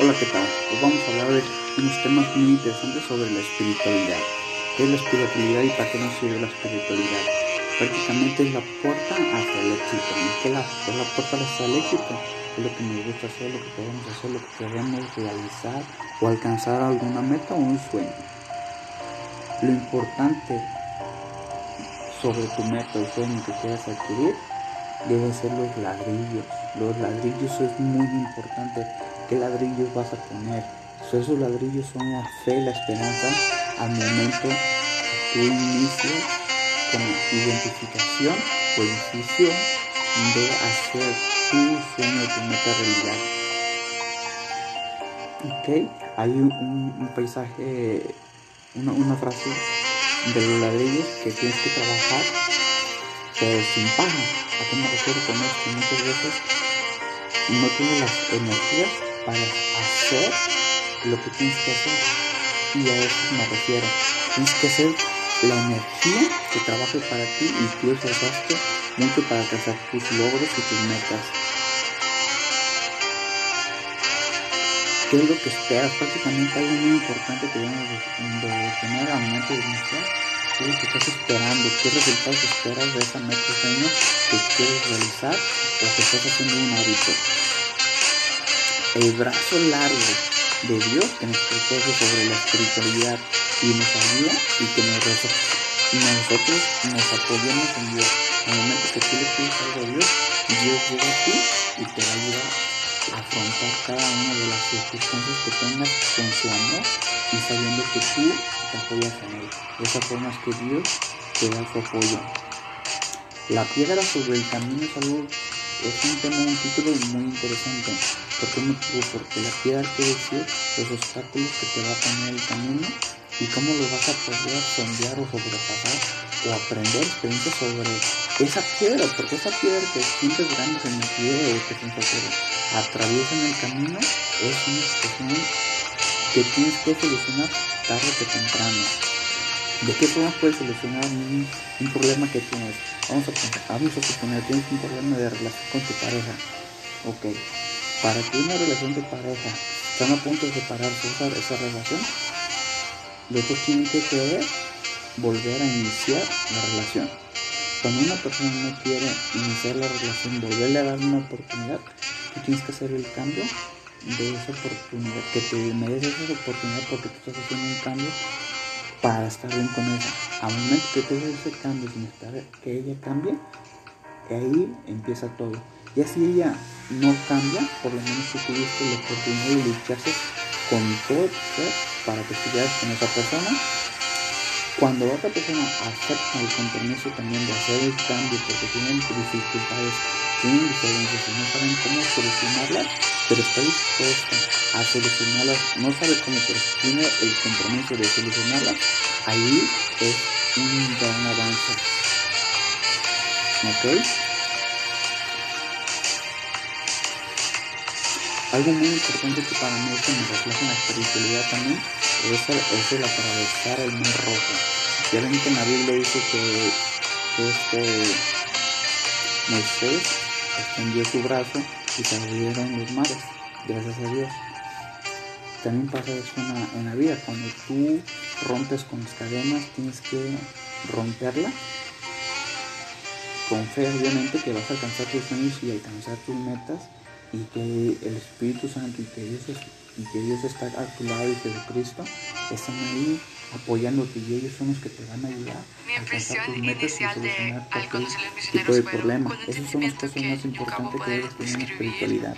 Hola, ¿qué tal? Hoy vamos a hablar de unos temas muy interesantes sobre la espiritualidad. ¿Qué es la espiritualidad y para qué nos sirve la espiritualidad? Prácticamente es la puerta hacia el éxito. ¿Qué es la, es la puerta hacia el éxito? Es lo que nos gusta hacer, lo que queremos hacer, lo que queremos realizar o alcanzar alguna meta o un sueño. Lo importante sobre tu meta o sueño que quieras adquirir deben ser los ladrillos. Los ladrillos es muy importante qué ladrillos vas a poner. esos ladrillos son la fe, la esperanza al momento que tú inicias con identificación o decisión de hacer tu sueño, tu meta realidad. Ok, hay un, paisaje, una, una, frase de los ladrillos que tienes que trabajar, pero sin paja. ¿A qué me refiero con esto? Muchas veces no tienes las energías para hacer lo que tienes que hacer. Y a eso me refiero. Tienes que hacer la energía que trabaje para ti y tú esforzaste mucho para alcanzar tus logros y tus metas. ¿Qué es lo que esperas? Prácticamente algo muy importante que debemos de, tener al momento de iniciar. ¿Qué es lo que estás esperando? ¿Qué resultados esperas de esa meta sueño que quieres realizar o que estás haciendo un hábito? El brazo largo de Dios que nos protege sobre la espiritualidad y nos ayuda y que nosotros nos apoyemos en Dios. El momento que tú le pides algo a Dios, Dios llega a ti y te va a ayudar a afrontar cada una de las circunstancias que tengas con su amor y sabiendo que tú te apoyas en Él. De esa forma es que Dios te da su apoyo. La piedra sobre el camino es algo, es un tema, un título muy interesante ¿Por qué motivo? Porque la piedra quiere decir los obstáculos que te va a poner el camino y cómo lo vas a poder sondear o sobrepasar o aprender experiencias sobre esa piedra, porque esa piedra que sientes grandes en el pie o que se atraviesa en el camino es una situación que tienes que solucionar tarde o temprano. ¿De qué forma puedes solucionar un, problema que tienes? Vamos a, vamos a suponer, tienes un problema de relación con tu pareja. Ok, para que una relación de pareja están a punto de separarse esa, esa relación, los dos tienen que querer volver a iniciar la relación. Cuando una persona no quiere iniciar la relación, volverle a dar una oportunidad, tú tienes que hacer el cambio de esa oportunidad, que te mereces esa oportunidad porque tú estás haciendo un cambio para estar bien con ella. Al momento que tú ese cambio sin esperar que ella cambie, ahí empieza todo. Y así ella no cambia, por lo menos tú tuviste la oportunidad de lucharse con todo para que estuvieras con esa persona. Cuando otra persona acepta el compromiso también de hacer el cambio porque tienen dificultades, tienen diferencias y no saben cómo solucionarlas, pero está dispuesta a solucionarlas, no sabe cómo, pero tiene el compromiso de solucionarlas, ahí es un gran avance. ¿Ok? Algo muy importante que para mí que me refleja en la espiritualidad también es el, atravesar el mar rojo. Ya ven que en la Biblia dice que, este Moisés extendió su brazo y se abrieron los mares, gracias a Dios. También pasa eso en la, vida, cuando tú rompes con las cadenas tienes que romperla con fe obviamente que vas a alcanzar tus sueños y alcanzar tus metas y que el Espíritu Santo y que Dios, y que Dios está a tu lado y Jesucristo están ahí apoyándote y ellos son los que te van a ayudar a alcanzar tus metas y solucionar cualquier tipo de problema. Esas son las cosas más importantes que debes tener en la espiritualidad.